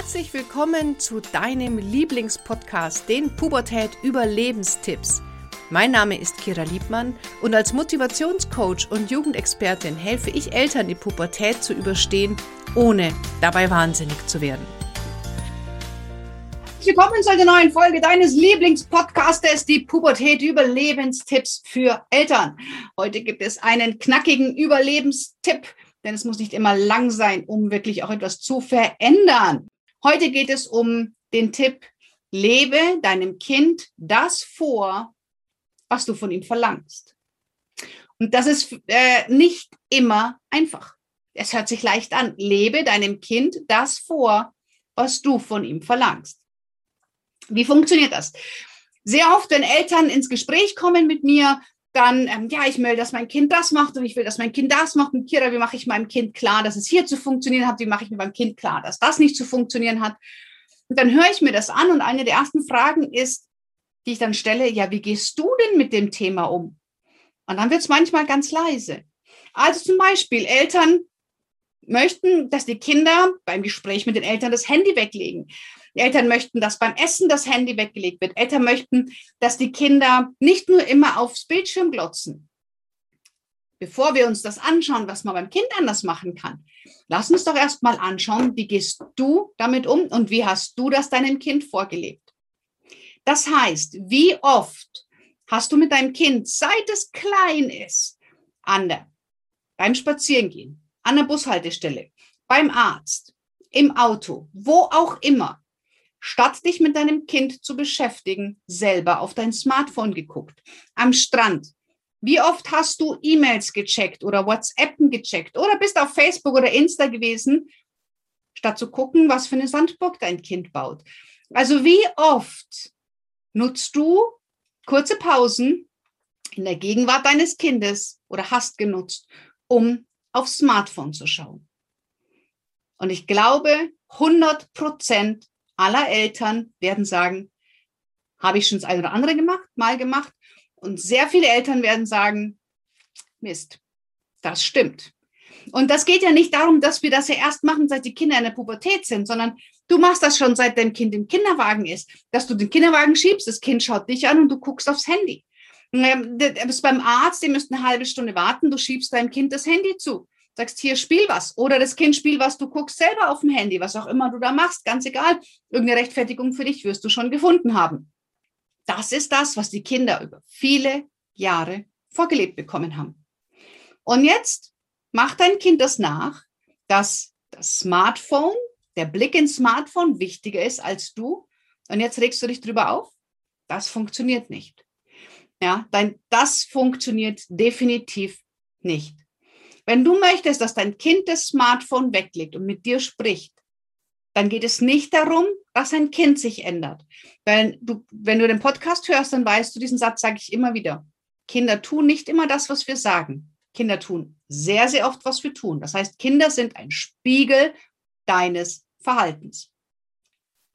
Herzlich willkommen zu deinem Lieblingspodcast, den Pubertät Überlebenstipps. Mein Name ist Kira Liebmann und als Motivationscoach und Jugendexpertin helfe ich Eltern, die Pubertät zu überstehen, ohne dabei wahnsinnig zu werden. Willkommen zu einer neuen Folge deines Lieblingspodcastes, die Pubertät Überlebenstipps für Eltern. Heute gibt es einen knackigen Überlebenstipp denn es muss nicht immer lang sein, um wirklich auch etwas zu verändern. Heute geht es um den Tipp, lebe deinem Kind das vor, was du von ihm verlangst. Und das ist äh, nicht immer einfach. Es hört sich leicht an. Lebe deinem Kind das vor, was du von ihm verlangst. Wie funktioniert das? Sehr oft, wenn Eltern ins Gespräch kommen mit mir, dann, ähm, ja, ich will, dass mein Kind das macht und ich will, dass mein Kind das macht. Und Kira, wie mache ich meinem Kind klar, dass es hier zu funktionieren hat? Wie mache ich mit meinem Kind klar, dass das nicht zu funktionieren hat? Und dann höre ich mir das an und eine der ersten Fragen ist, die ich dann stelle, ja, wie gehst du denn mit dem Thema um? Und dann wird es manchmal ganz leise. Also zum Beispiel, Eltern möchten, dass die Kinder beim Gespräch mit den Eltern das Handy weglegen. Die Eltern möchten, dass beim Essen das Handy weggelegt wird. Eltern möchten, dass die Kinder nicht nur immer aufs Bildschirm glotzen. Bevor wir uns das anschauen, was man beim Kind anders machen kann, lass uns doch erst mal anschauen, wie gehst du damit um und wie hast du das deinem Kind vorgelebt. Das heißt, wie oft hast du mit deinem Kind, seit es klein ist, an der, beim Spazierengehen, an der Bushaltestelle, beim Arzt, im Auto, wo auch immer, statt dich mit deinem Kind zu beschäftigen, selber auf dein Smartphone geguckt. Am Strand. Wie oft hast du E-Mails gecheckt oder WhatsAppen gecheckt oder bist auf Facebook oder Insta gewesen, statt zu gucken, was für eine Sandburg dein Kind baut? Also wie oft nutzt du kurze Pausen in der Gegenwart deines Kindes oder hast genutzt, um aufs Smartphone zu schauen? Und ich glaube, 100 Prozent aller Eltern werden sagen, habe ich schon das eine oder andere gemacht, mal gemacht. Und sehr viele Eltern werden sagen, Mist, das stimmt. Und das geht ja nicht darum, dass wir das ja erst machen, seit die Kinder in der Pubertät sind, sondern du machst das schon, seit dein Kind im Kinderwagen ist, dass du den Kinderwagen schiebst, das Kind schaut dich an und du guckst aufs Handy. Du bist beim Arzt, die müssten eine halbe Stunde warten, du schiebst deinem Kind das Handy zu sagst, hier spiel was. Oder das Kind spielt was, du guckst selber auf dem Handy, was auch immer du da machst, ganz egal. Irgendeine Rechtfertigung für dich wirst du schon gefunden haben. Das ist das, was die Kinder über viele Jahre vorgelebt bekommen haben. Und jetzt macht dein Kind das nach, dass das Smartphone, der Blick ins Smartphone wichtiger ist als du. Und jetzt regst du dich drüber auf. Das funktioniert nicht. Ja, dein, das funktioniert definitiv nicht. Wenn du möchtest, dass dein Kind das Smartphone weglegt und mit dir spricht, dann geht es nicht darum, dass ein Kind sich ändert. Weil du, wenn du den Podcast hörst, dann weißt du, diesen Satz sage ich immer wieder. Kinder tun nicht immer das, was wir sagen. Kinder tun sehr, sehr oft, was wir tun. Das heißt, Kinder sind ein Spiegel deines Verhaltens.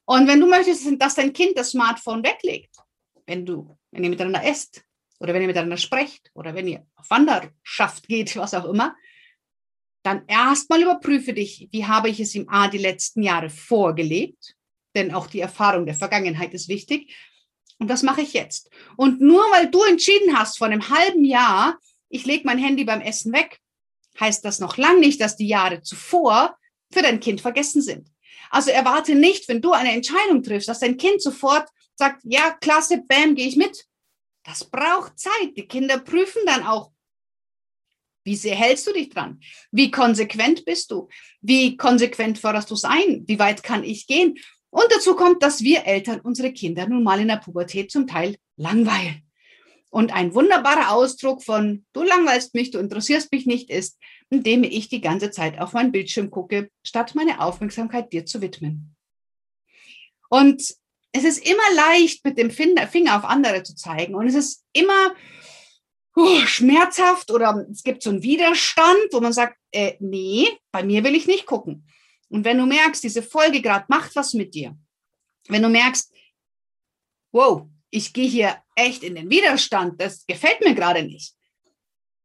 Und wenn du möchtest, dass dein Kind das Smartphone weglegt, wenn du, wenn ihr miteinander esst oder wenn ihr miteinander sprecht oder wenn ihr auf Wanderschaft geht, was auch immer, dann erstmal überprüfe dich, wie habe ich es im A die letzten Jahre vorgelebt, denn auch die Erfahrung der Vergangenheit ist wichtig. Und was mache ich jetzt? Und nur weil du entschieden hast vor einem halben Jahr, ich lege mein Handy beim Essen weg, heißt das noch lange nicht, dass die Jahre zuvor für dein Kind vergessen sind. Also erwarte nicht, wenn du eine Entscheidung triffst, dass dein Kind sofort sagt, ja, klasse, bam, gehe ich mit. Das braucht Zeit. Die Kinder prüfen dann auch, wie sehr hältst du dich dran? Wie konsequent bist du? Wie konsequent förderst du es ein? Wie weit kann ich gehen? Und dazu kommt, dass wir Eltern unsere Kinder nun mal in der Pubertät zum Teil langweilen. Und ein wunderbarer Ausdruck von du langweilst mich, du interessierst mich nicht ist, indem ich die ganze Zeit auf meinen Bildschirm gucke, statt meine Aufmerksamkeit dir zu widmen. Und es ist immer leicht, mit dem Finger auf andere zu zeigen. Und es ist immer uh, schmerzhaft oder es gibt so einen Widerstand, wo man sagt, äh, nee, bei mir will ich nicht gucken. Und wenn du merkst, diese Folge gerade macht was mit dir, wenn du merkst, wow, ich gehe hier echt in den Widerstand, das gefällt mir gerade nicht,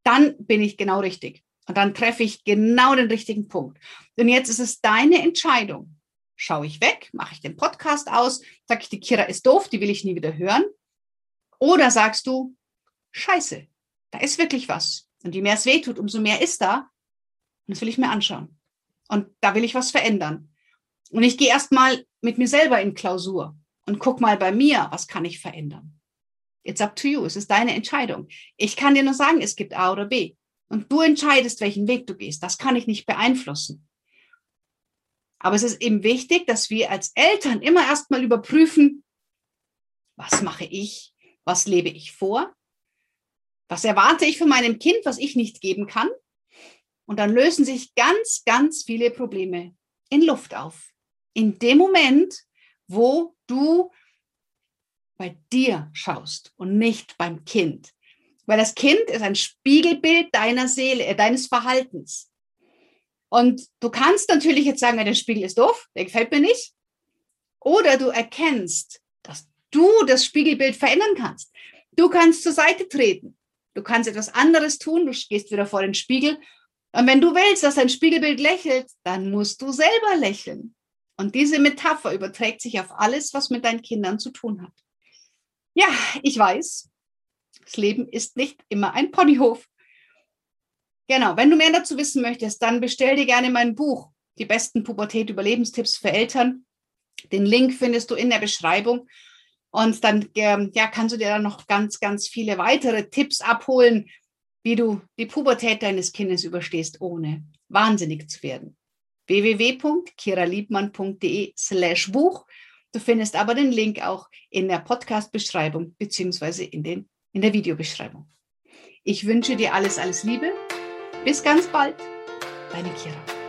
dann bin ich genau richtig. Und dann treffe ich genau den richtigen Punkt. Und jetzt ist es deine Entscheidung. Schaue ich weg, mache ich den Podcast aus, sage ich, die Kira ist doof, die will ich nie wieder hören. Oder sagst du, scheiße, da ist wirklich was. Und je mehr es wehtut, umso mehr ist da. Und das will ich mir anschauen. Und da will ich was verändern. Und ich gehe erstmal mit mir selber in Klausur und guck mal bei mir, was kann ich verändern. It's up to you. Es ist deine Entscheidung. Ich kann dir nur sagen, es gibt A oder B. Und du entscheidest, welchen Weg du gehst. Das kann ich nicht beeinflussen. Aber es ist eben wichtig, dass wir als Eltern immer erstmal überprüfen, was mache ich? Was lebe ich vor? Was erwarte ich von meinem Kind, was ich nicht geben kann? Und dann lösen sich ganz, ganz viele Probleme in Luft auf. In dem Moment, wo du bei dir schaust und nicht beim Kind. Weil das Kind ist ein Spiegelbild deiner Seele, äh, deines Verhaltens. Und du kannst natürlich jetzt sagen, der Spiegel ist doof, der gefällt mir nicht. Oder du erkennst, dass du das Spiegelbild verändern kannst. Du kannst zur Seite treten. Du kannst etwas anderes tun. Du gehst wieder vor den Spiegel. Und wenn du willst, dass dein Spiegelbild lächelt, dann musst du selber lächeln. Und diese Metapher überträgt sich auf alles, was mit deinen Kindern zu tun hat. Ja, ich weiß, das Leben ist nicht immer ein Ponyhof. Genau, wenn du mehr dazu wissen möchtest, dann bestell dir gerne mein Buch, die besten Pubertät-Überlebenstipps für Eltern. Den Link findest du in der Beschreibung. Und dann ähm, ja, kannst du dir dann noch ganz, ganz viele weitere Tipps abholen, wie du die Pubertät deines Kindes überstehst, ohne wahnsinnig zu werden. www.kiraliebmann.de slash Buch Du findest aber den Link auch in der Podcast-Beschreibung beziehungsweise in, in der Videobeschreibung. Ich wünsche dir alles, alles Liebe. Bis ganz bald. Deine Kira.